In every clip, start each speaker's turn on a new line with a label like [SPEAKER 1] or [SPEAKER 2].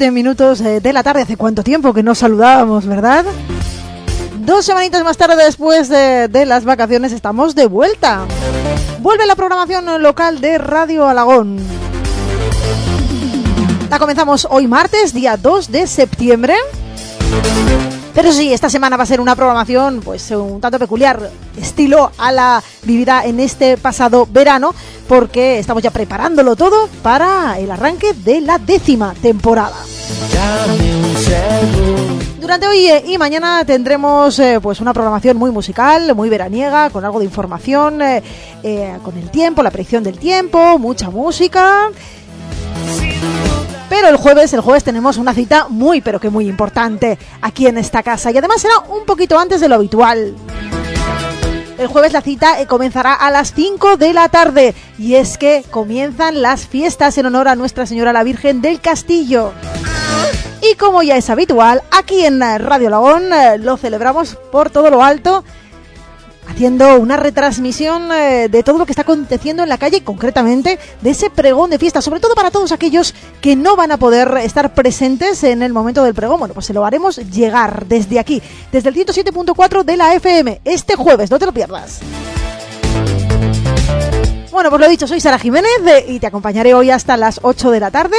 [SPEAKER 1] 7 minutos eh, de la tarde. ¿Hace cuánto tiempo que nos saludábamos, verdad? Dos semanitas más tarde después de, de las vacaciones estamos de vuelta. Vuelve la programación local de Radio Alagón. La comenzamos hoy martes, día 2 de septiembre. Pero sí, esta semana va a ser una programación pues un tanto peculiar, estilo a la vivida en este pasado verano, porque estamos ya preparándolo todo para el arranque de la décima temporada. Durante hoy eh, y mañana tendremos eh, pues una programación muy musical, muy veraniega, con algo de información, eh, eh, con el tiempo, la predicción del tiempo, mucha música. Pero el jueves, el jueves tenemos una cita muy, pero que muy importante aquí en esta casa. Y además será un poquito antes de lo habitual. El jueves la cita eh, comenzará a las 5 de la tarde. Y es que comienzan las fiestas en honor a Nuestra Señora la Virgen del Castillo. Y como ya es habitual, aquí en Radio Lagón eh, lo celebramos por todo lo alto haciendo una retransmisión eh, de todo lo que está aconteciendo en la calle, concretamente de ese pregón de fiesta, sobre todo para todos aquellos que no van a poder estar presentes en el momento del pregón. Bueno, pues se lo haremos llegar desde aquí, desde el 107.4 de la FM, este jueves, no te lo pierdas. Bueno, pues lo dicho, soy Sara Jiménez eh, y te acompañaré hoy hasta las 8 de la tarde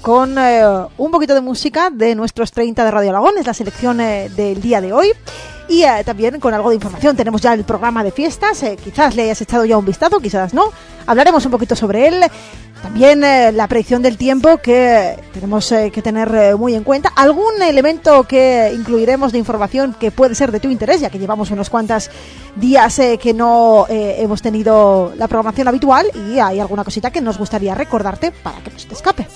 [SPEAKER 1] con eh, un poquito de música de nuestros 30 de Radio Alagón, es la selección del día de hoy. Y eh, también con algo de información. Tenemos ya el programa de fiestas, eh, quizás le hayas echado ya un vistazo, quizás no. Hablaremos un poquito sobre él. También eh, la predicción del tiempo que tenemos eh, que tener eh, muy en cuenta. Algún elemento que incluiremos de información que puede ser de tu interés, ya que llevamos unos cuantos días eh, que no eh, hemos tenido la programación habitual y hay alguna cosita que nos gustaría recordarte para que no se te escape.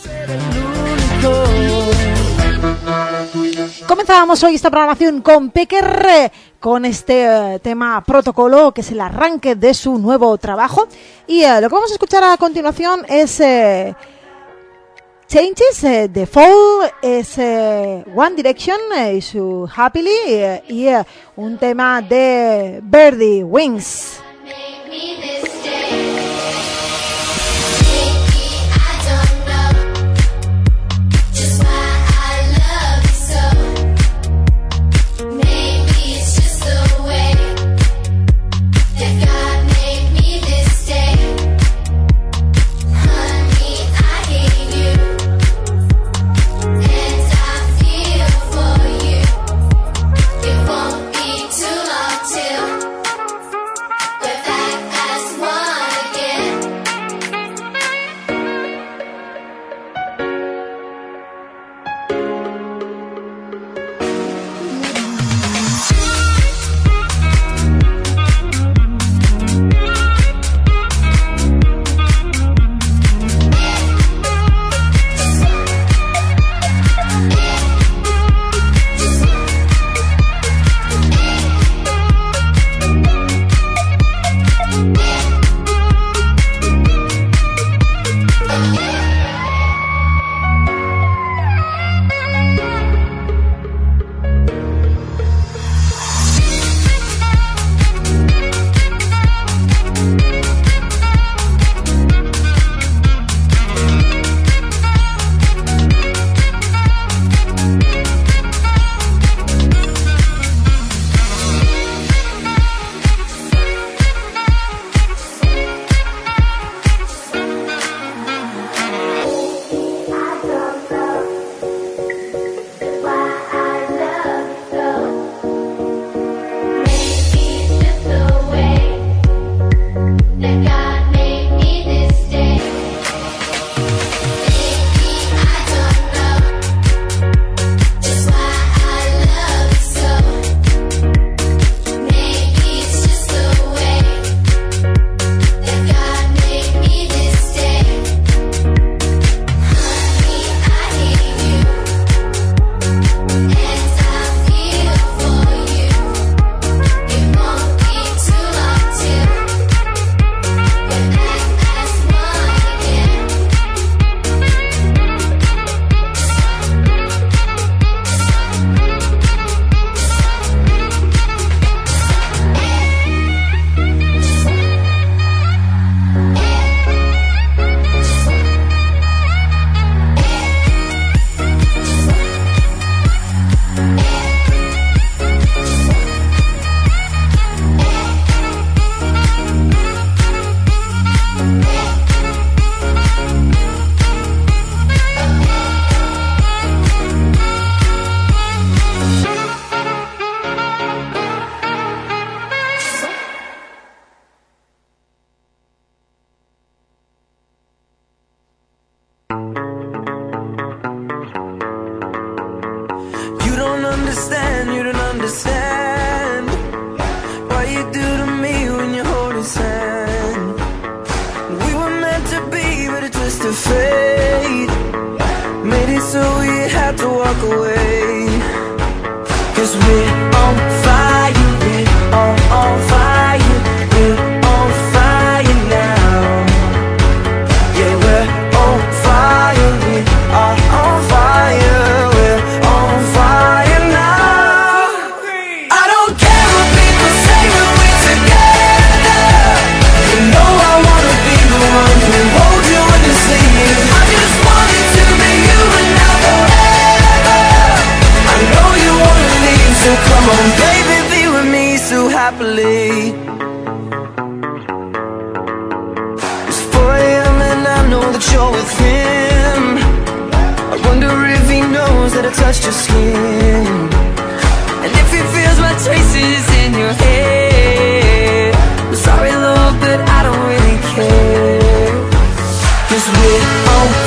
[SPEAKER 1] Comenzábamos hoy esta programación con Pecker, con este eh, tema protocolo, que es el arranque de su nuevo trabajo. Y eh, lo que vamos a escuchar a continuación es eh, Changes, The Fall, es One Direction y su Happily, y un tema de Birdie Wings.
[SPEAKER 2] that
[SPEAKER 3] you're with him. I wonder if he knows that I touched your skin. And if he feels my traces in your head I'm sorry love, but I don't really care. Cause we're
[SPEAKER 4] all.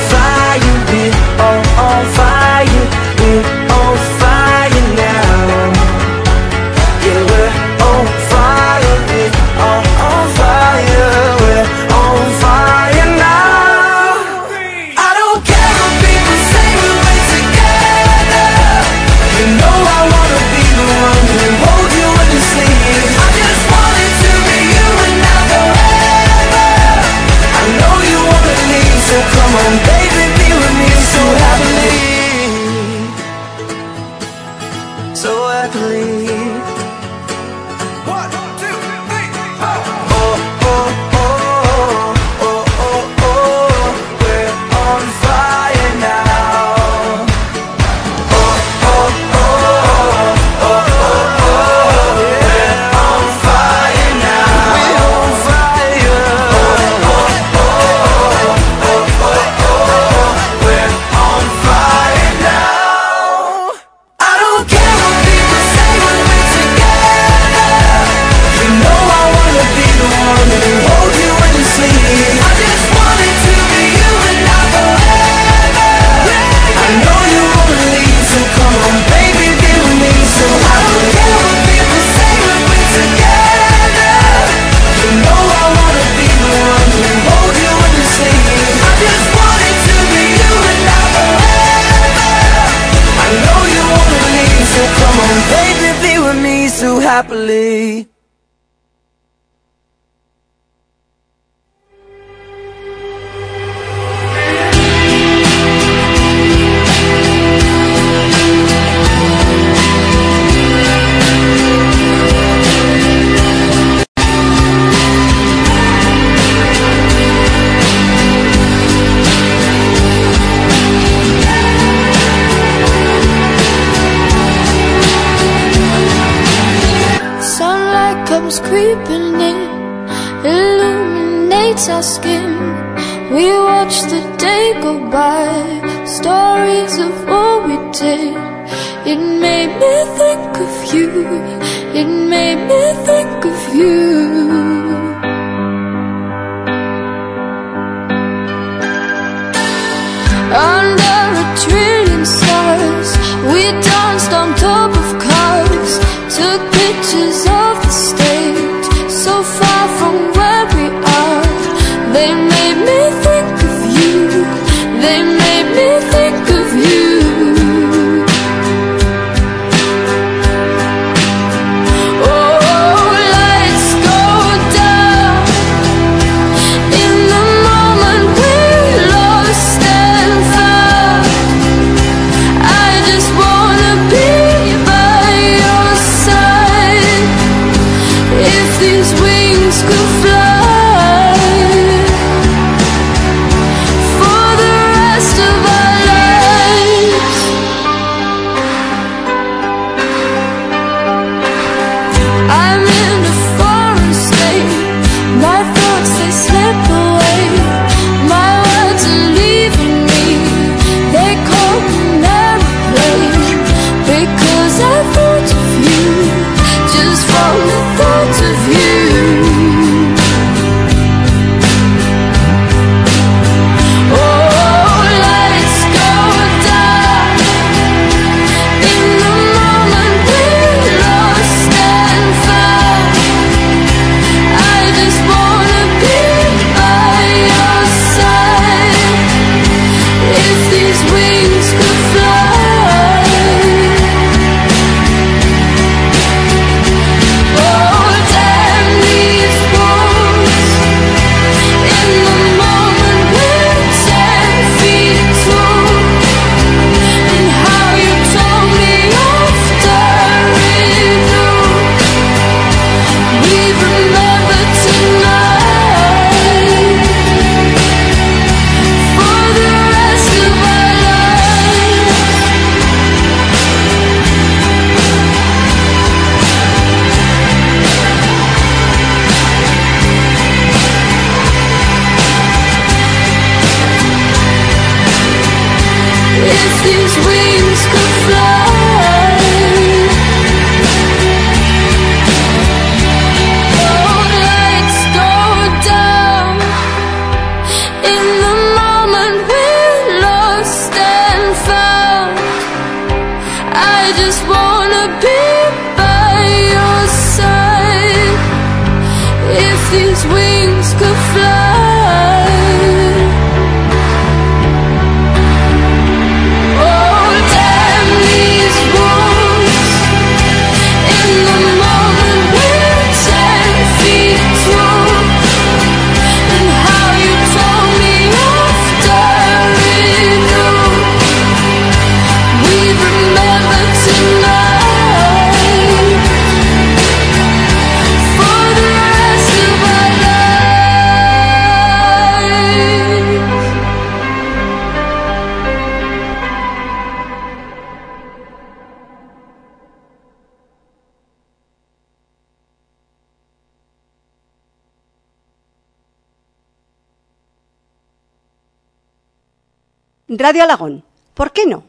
[SPEAKER 5] Radio Alagón. ¿Por qué no?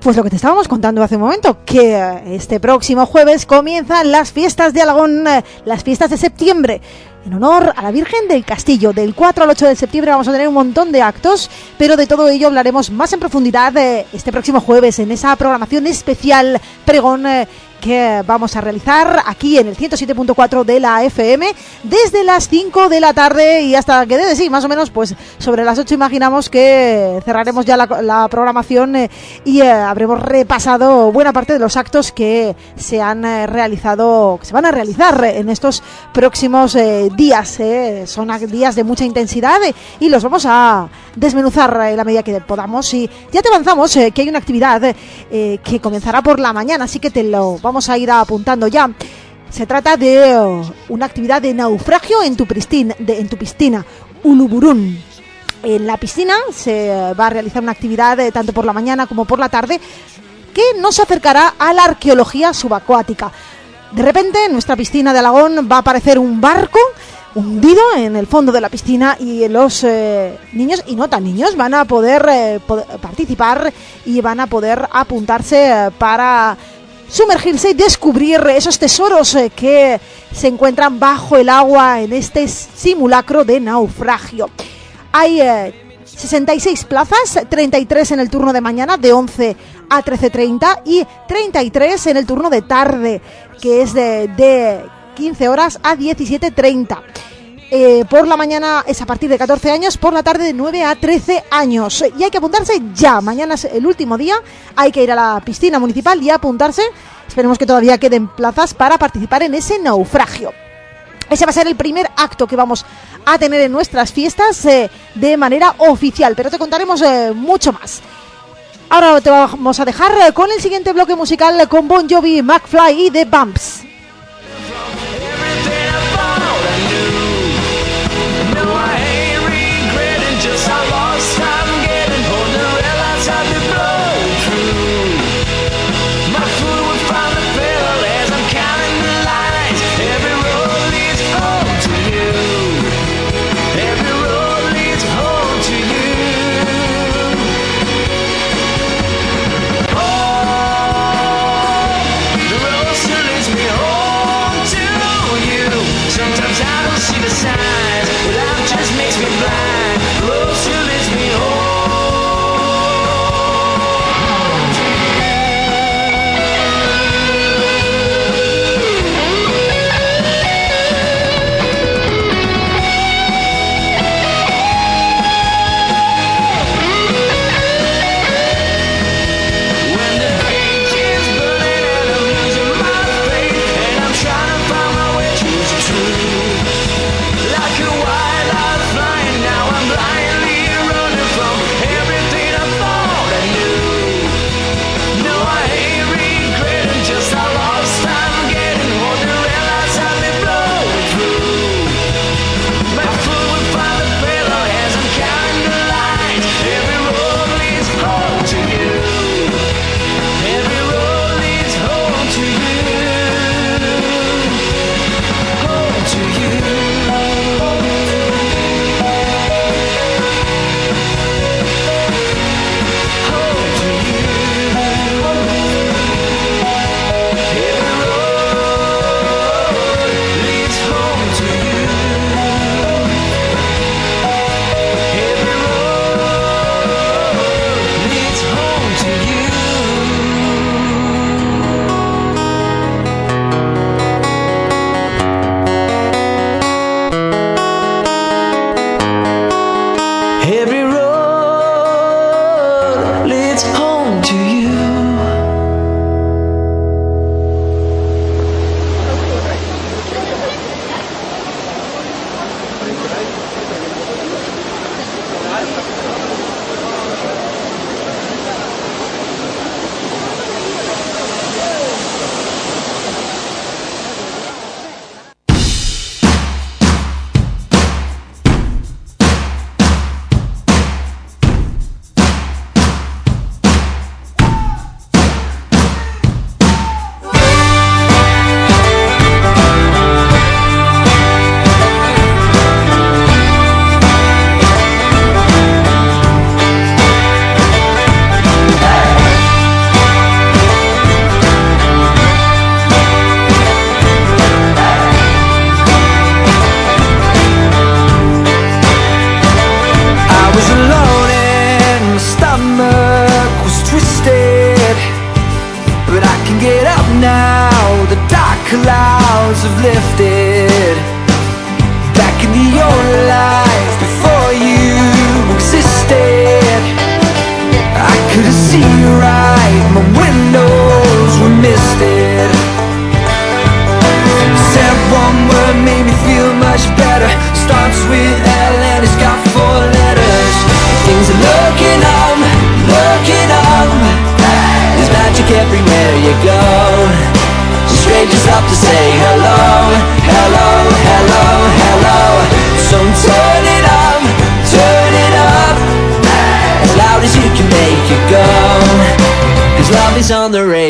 [SPEAKER 1] Pues lo que te estábamos contando hace un momento, que eh, este próximo jueves comienzan las fiestas de Alagón, eh, las fiestas de septiembre. En honor a la Virgen del Castillo, del 4 al 8 de septiembre vamos a tener un montón de actos, pero de todo ello hablaremos más en profundidad eh, este próximo jueves en esa programación especial pregón que vamos a realizar aquí en el 107.4 de la FM desde las 5 de la tarde y hasta que debe sí, más o menos pues sobre las 8 imaginamos que cerraremos ya la, programación eh, y eh, habremos repasado buena parte de los actos que se han eh, realizado, que se van a realizar en estos próximos días. Son días de mucha intensidad y los vamos a desmenuzar en la medida que podamos. Y ya te avanzamos que hay una actividad que comenzará por la mañana, así que te lo vamos a ir apuntando ya. Se trata de eh, una actividad de naufragio en tu, pristin- de- en tu piscina, Uluburún. En la piscina se va a realizar una actividad eh, tanto por la mañana como por la tarde que nos acercará a la arqueología subacuática. De repente, en nuestra piscina de Alagón va a aparecer un barco hundido en el fondo de la piscina y los eh, niños y no tan niños van a poder, eh, participar y van a poder apuntarse para sumergirse y descubrir esos tesoros eh, que se encuentran bajo el agua en este simulacro de naufragio. Hay eh, 66 plazas, 33 en el turno de mañana de 11 a 13.30 y 33 en el turno de tarde, que es de, de 15 horas a 17.30. Eh, por la mañana es a partir de 14 años, por la tarde de 9 a 13 años. Y hay que apuntarse ya. Mañana es el último día. Hay que ir a la piscina municipal y apuntarse. Esperemos que todavía queden plazas para participar en ese naufragio. Ese va a ser el primer acto que vamos a tener en nuestras fiestas eh, de manera oficial, pero te contaremos eh, mucho más. Ahora te vamos a dejar con el siguiente bloque musical con Bon Jovi, McFly y The Bumps.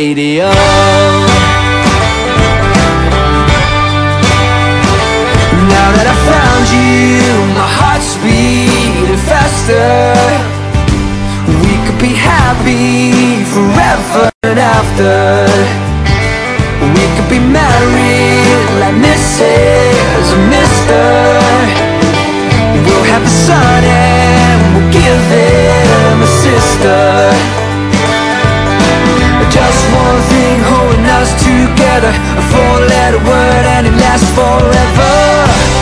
[SPEAKER 4] Radio. Now that I found you, my heart's beating faster. We could be happy forever and after. Four-letter word and it lasts forever.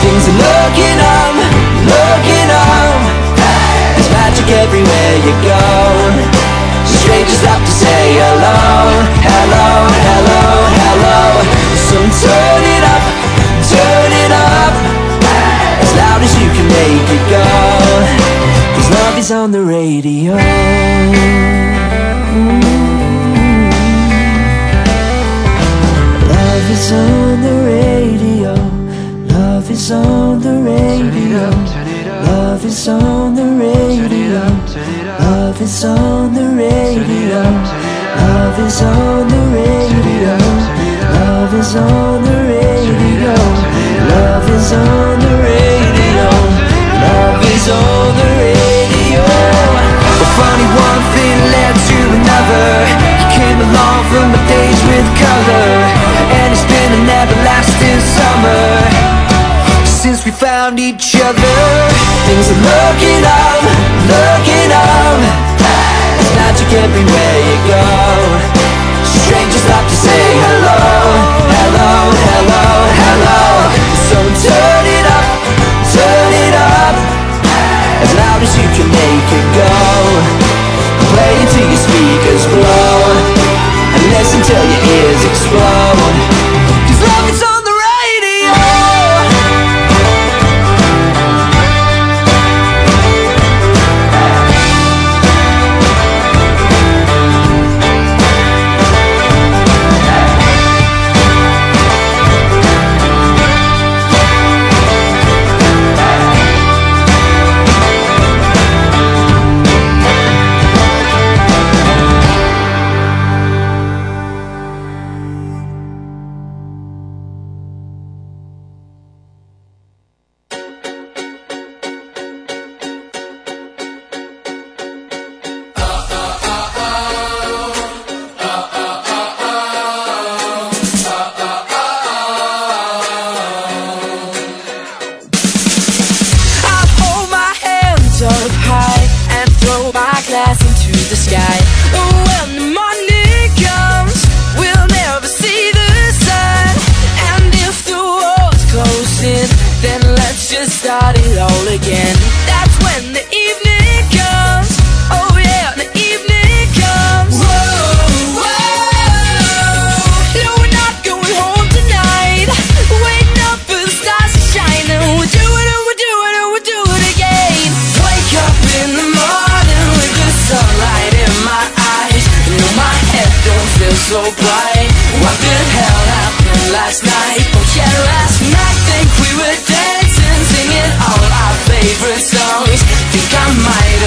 [SPEAKER 4] Things are looking up, looking up. There's magic everywhere you go. Strangers stop to say hello Hello, hello, hello. So turn it up, turn it up. As loud as you can make it go. Cause love is on the radio is on the radio. Love is on the radio. Love is on the radio. Love is on the radio. Love is on the radio. Love is on the radio. Well, funny one thing led to another. You came along from the days with color, and it's been an everlasting summer since we found each other. Things are looking up, looking up. There's magic everywhere you go. Strangers stop to say hello, hello, hello, hello. So turn it up, turn it up, as loud as you can make it go. Play it till your speakers blow, and listen till your ears explode.
[SPEAKER 3] Again. That's when the evening comes. Oh yeah, the evening comes. Whoa, whoa. No, we're not going home tonight. Waiting up for the stars to shine, and we'll do it, and we'll do it, and we'll do it again. Wake up in the morning with the sunlight in my eyes. You my head don't feel so bright. What the hell happened last night? Oh yeah, last night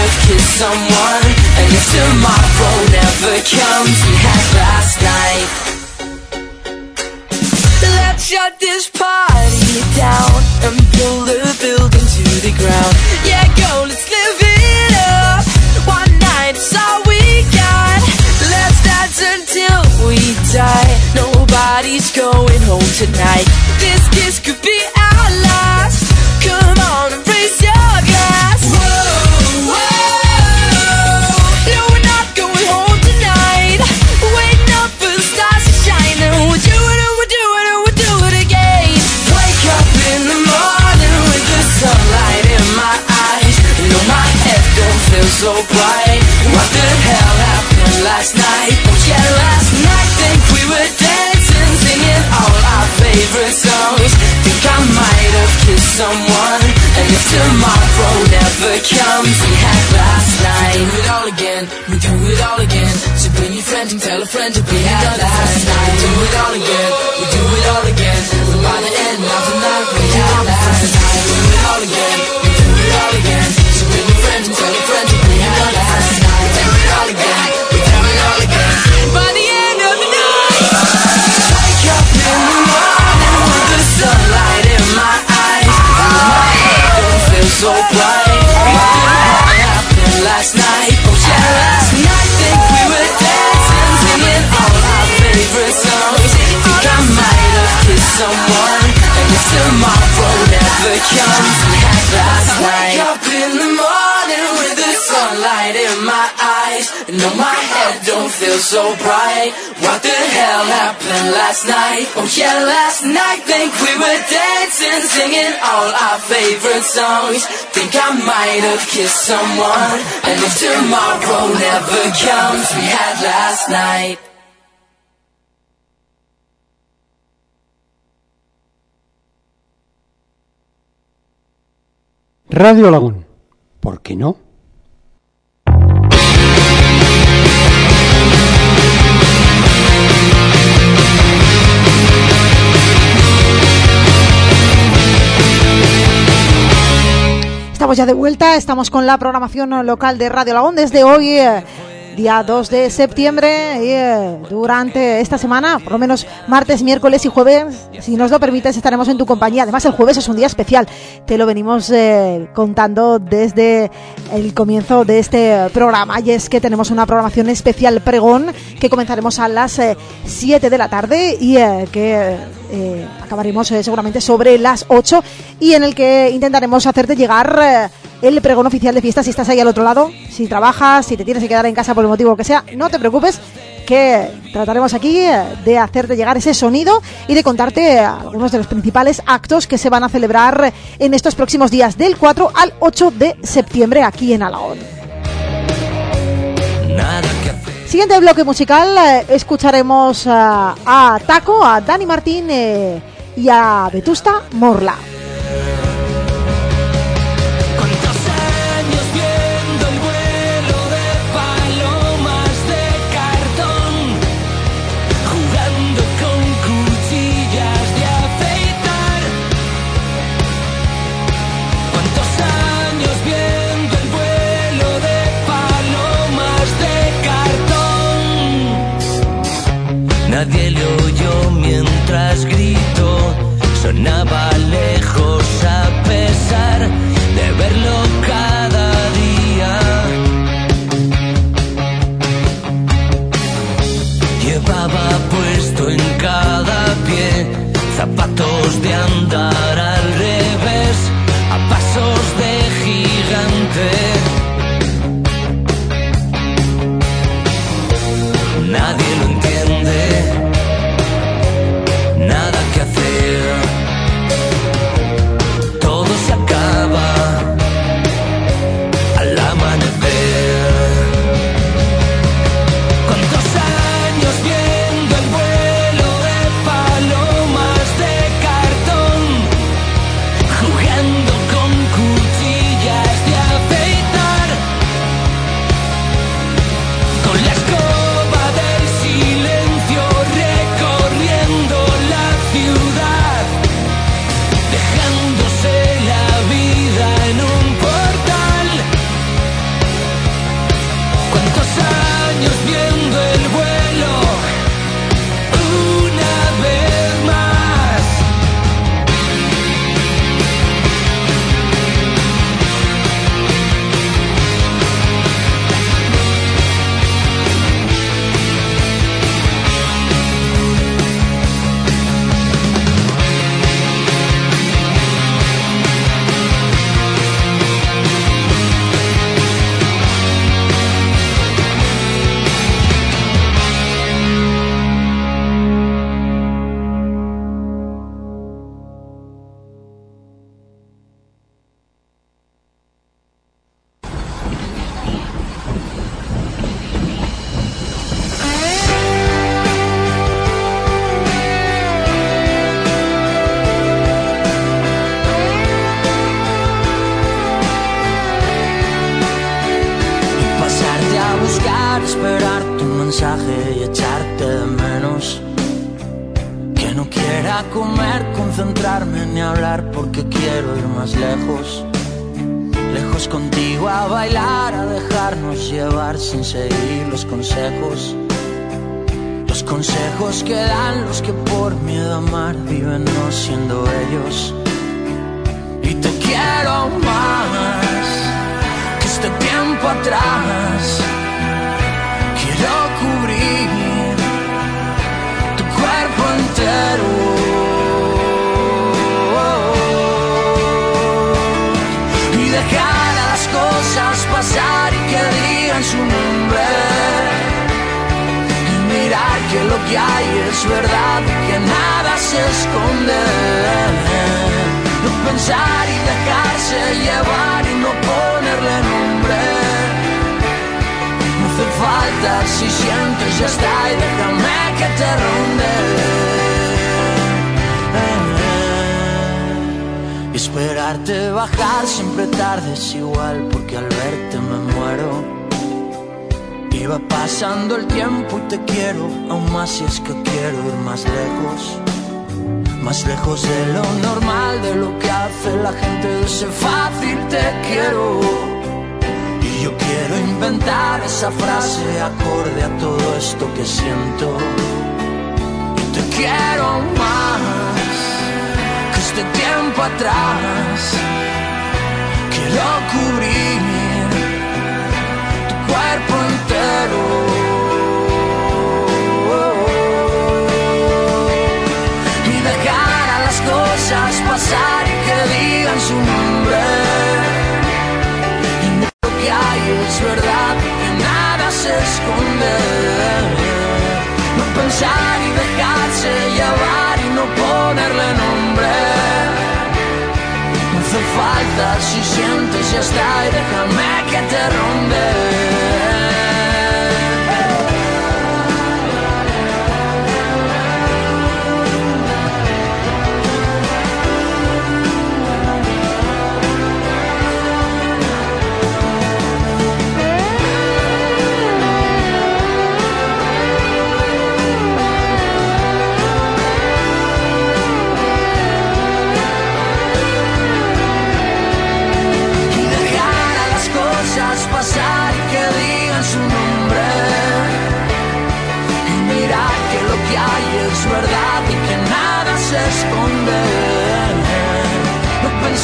[SPEAKER 3] have kissed someone, and if tomorrow never comes, we had last night. Let's shut this party down and pull the building to the ground. Yeah, go, let's live it up. One night is all we got. Let's dance until we die. Nobody's going home tonight. So bright. What the hell happened last night? Oh yeah, last night think we were dancing, singing all our favorite songs. Think I might have kissed someone, and if tomorrow never comes, we had last night. Do it all again, we do it all again. So bring your friend and tell a friend to be had last night. Last night. Wake up in the morning with the sunlight in my eyes, no, my head don't feel so bright. What the hell happened last night? Oh yeah, last night think we were dancing, singing all our favorite songs. Think I might have kissed someone, and if tomorrow never comes, we had last night.
[SPEAKER 6] Radio Lagún. ¿Por qué no?
[SPEAKER 1] Estamos ya de vuelta, estamos con la programación local de Radio Lagón desde hoy, eh, día 2 de septiembre, y eh, durante esta semana, por lo menos martes, miércoles y jueves, si nos lo permites, estaremos en tu compañía. Además, el jueves es un día especial, te lo venimos eh, contando desde el comienzo de este programa, y es que tenemos una programación especial pregón que comenzaremos a las 7 de la tarde y eh, que eh, acabaremos eh, seguramente sobre las 8 y en el que intentaremos hacerte llegar eh, el pregón oficial de fiesta si estás ahí al otro lado, si trabajas, si te tienes que quedar en casa por el motivo que sea, no te preocupes que trataremos aquí eh, de hacerte llegar ese sonido y de contarte eh, algunos de los principales actos que se van a celebrar en estos próximos días del 4 al 8 de septiembre aquí en Alagón. Siguiente bloque musical, eh, escucharemos a Taco, a Dani Martín y a Vetusta Morla.
[SPEAKER 3] Nadie le oyó mientras gritó, sonaba lejos a pesar de verlo cada día. Llevaba puesto en cada pie zapatos de andar
[SPEAKER 4] ni hablar porque quiero ir más lejos. Lejos contigo a bailar, a dejarnos llevar sin seguir los consejos. Los consejos que dan los que por miedo a amar viven no siendo ellos. Y te quiero más que este tiempo atrás. Quiero cubrir tu cuerpo entero. Que lo que hay es verdad y que nada se esconde. No pensar y dejarse llevar y no ponerle nombre. No hace falta si sientes ya está y déjame que te ronde. Esperarte bajar siempre tarde es igual porque al verte me muero. Va pasando el tiempo y te quiero, aún más si es que quiero ir más lejos. Más lejos de lo normal, de lo que hace la gente de ese fácil te quiero. Y yo quiero inventar esa frase acorde a todo esto que siento. Y te quiero más que este tiempo atrás. Quiero cubrir tu cuerpo si sientes ya está y déjame que te ronde.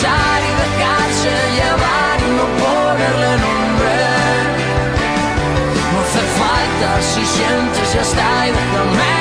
[SPEAKER 4] Pensar y dejarse llevar y no ponerle nombre. No hace falta si sientes ya está y déjame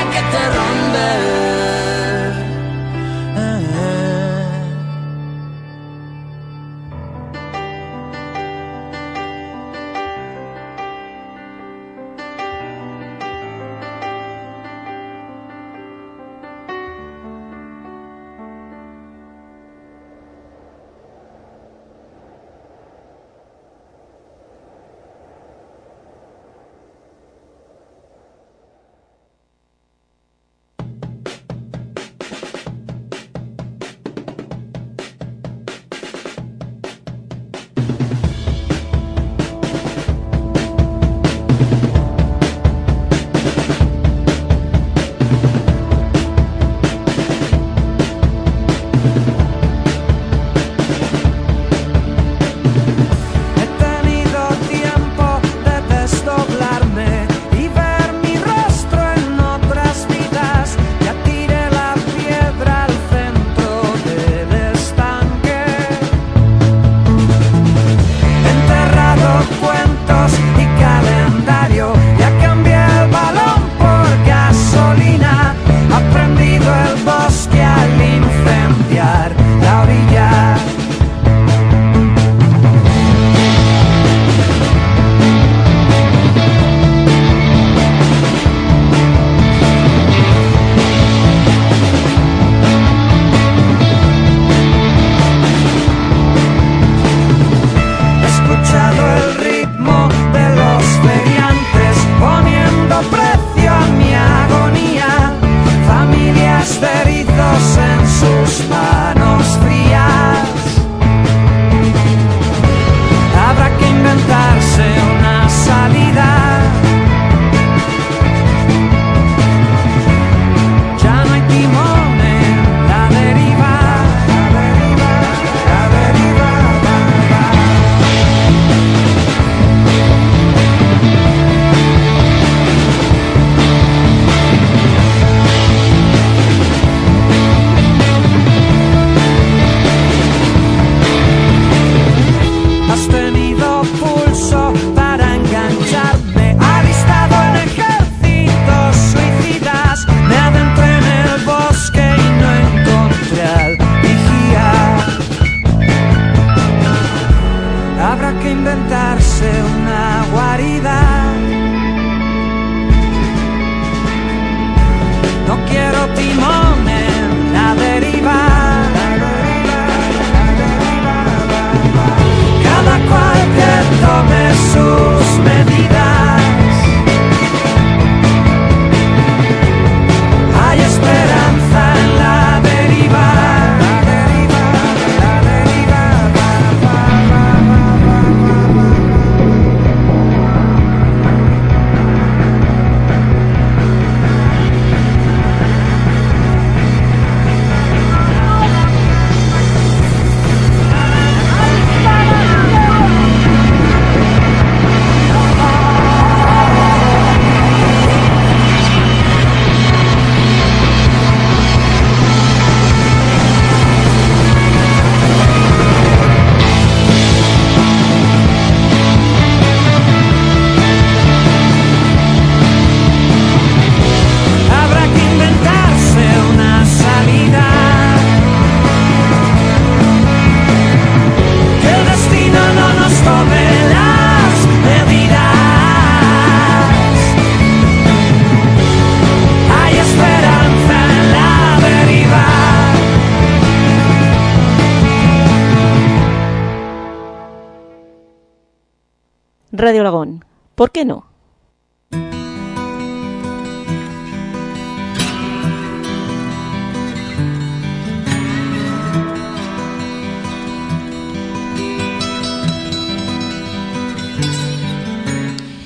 [SPEAKER 7] Radio Lagón. ¿Por qué no?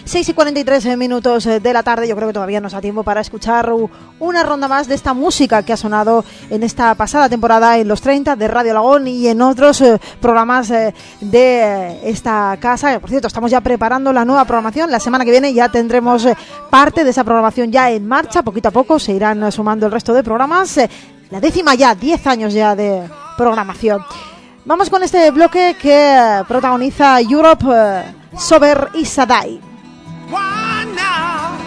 [SPEAKER 1] Seis y 43 minutos de la tarde, yo creo que todavía nos da tiempo para escuchar una ronda más de esta música que ha sonado en esta pasada temporada en los 30 de Radio Lagón y en otros eh, programas eh, de eh, esta casa. Por cierto, estamos ya preparando la nueva programación. La semana que viene ya tendremos parte de esa programación ya en marcha. Poquito a poco se irán sumando el resto de programas. La décima ya, 10 años ya de programación. Vamos con este bloque que protagoniza Europe, Sober y Sadai.
[SPEAKER 8] Why now?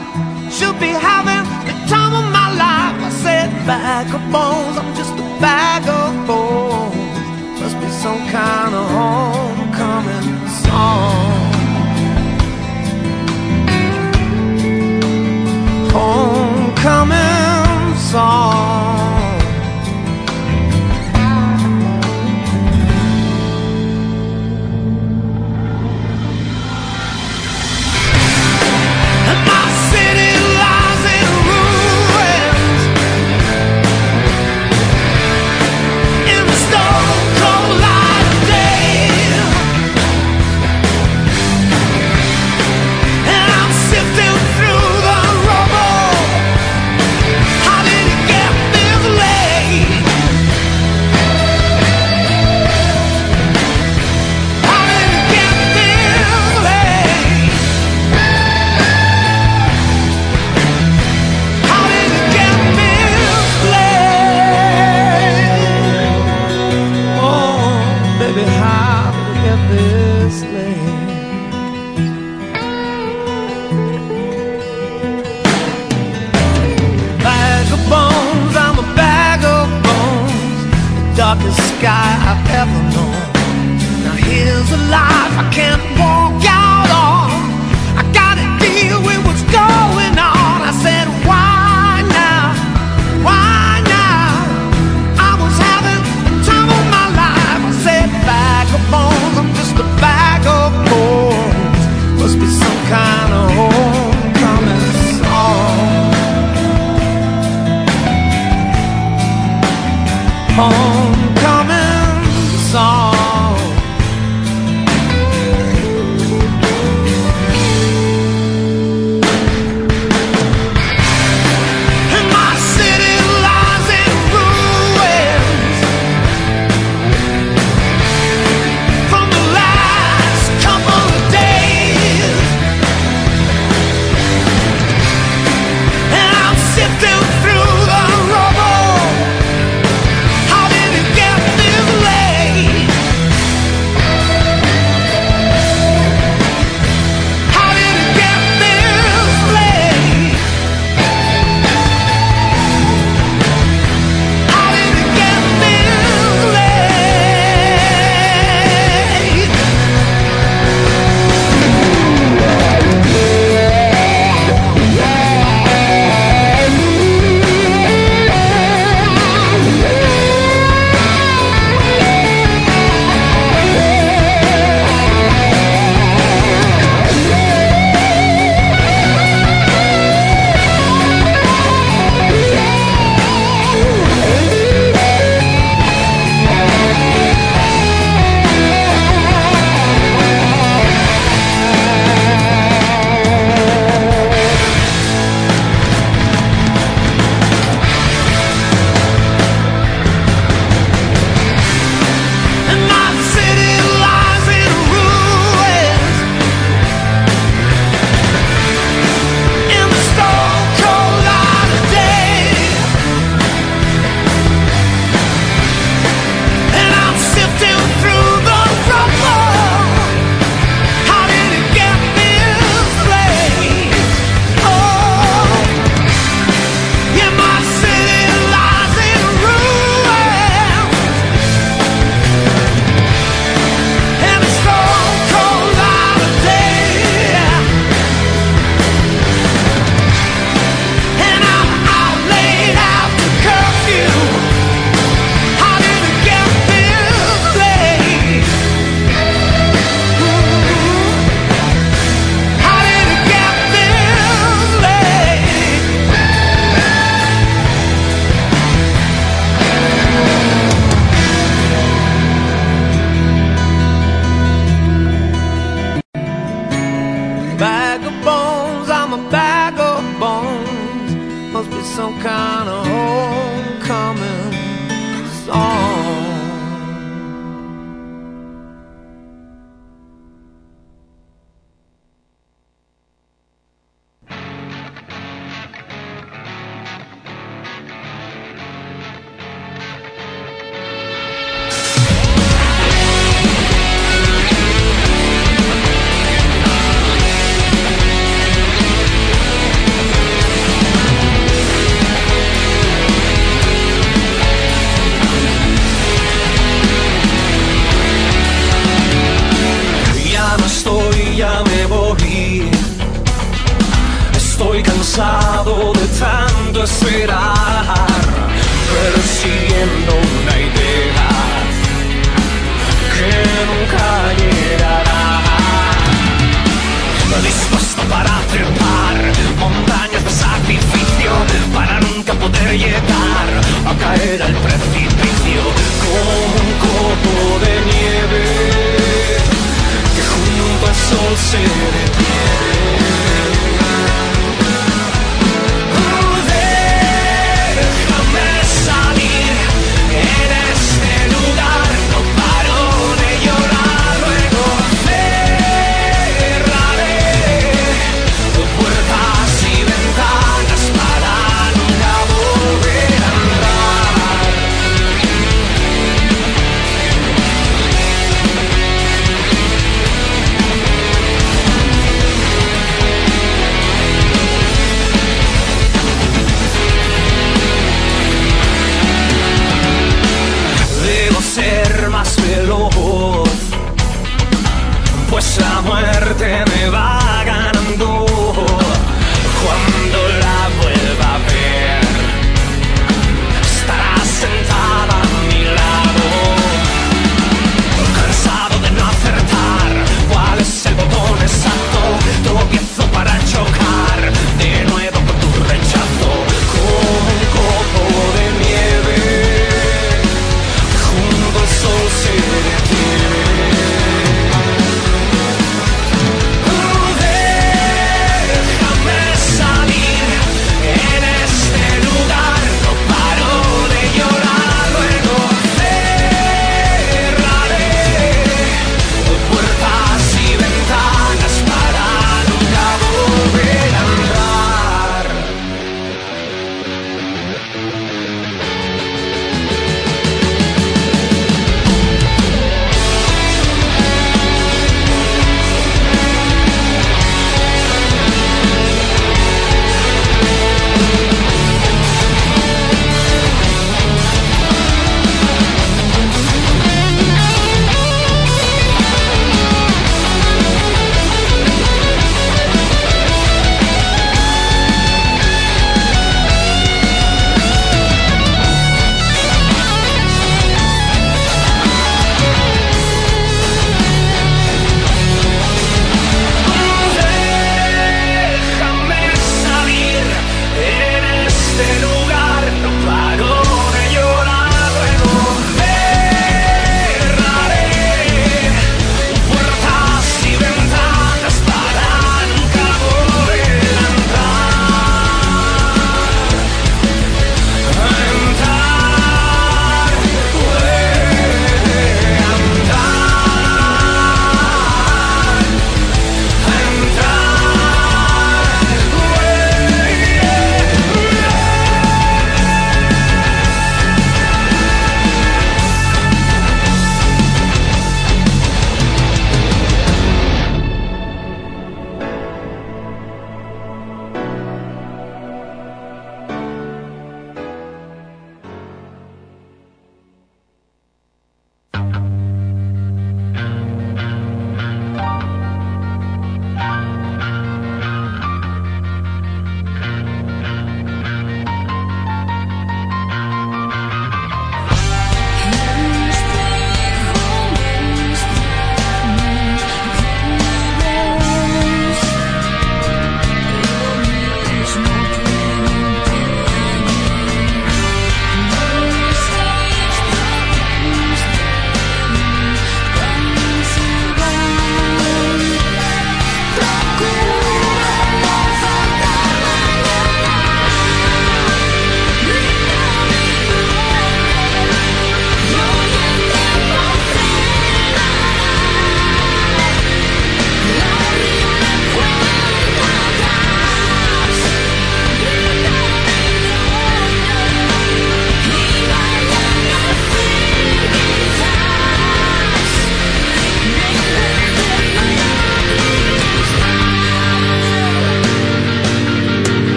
[SPEAKER 8] Should be having the time of my life. I said, bag of bones, I'm just a bag of bones. Must be some kind of homecoming song. Homecoming song.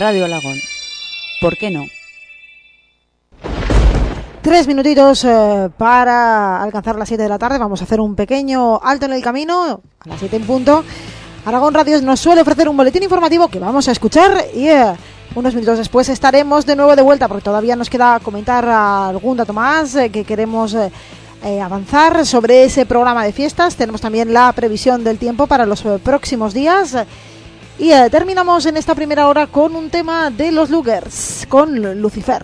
[SPEAKER 9] Radio Alagón. ¿Por qué no?
[SPEAKER 4] Tres minutitos eh, para alcanzar las 7 de la tarde. Vamos a hacer un pequeño alto en el camino, a las 7 en punto. Aragón Radios nos suele ofrecer un boletín informativo que vamos a escuchar y eh, unos minutos después estaremos de nuevo de vuelta porque todavía nos queda comentar algún dato más eh, que queremos avanzar sobre ese programa de fiestas. Tenemos también la previsión del tiempo para los próximos días. Y eh, terminamos en esta primera hora con un tema de los Lugers, con Lucifer.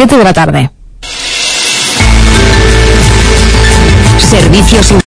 [SPEAKER 10] 7 de la tarde. Servicios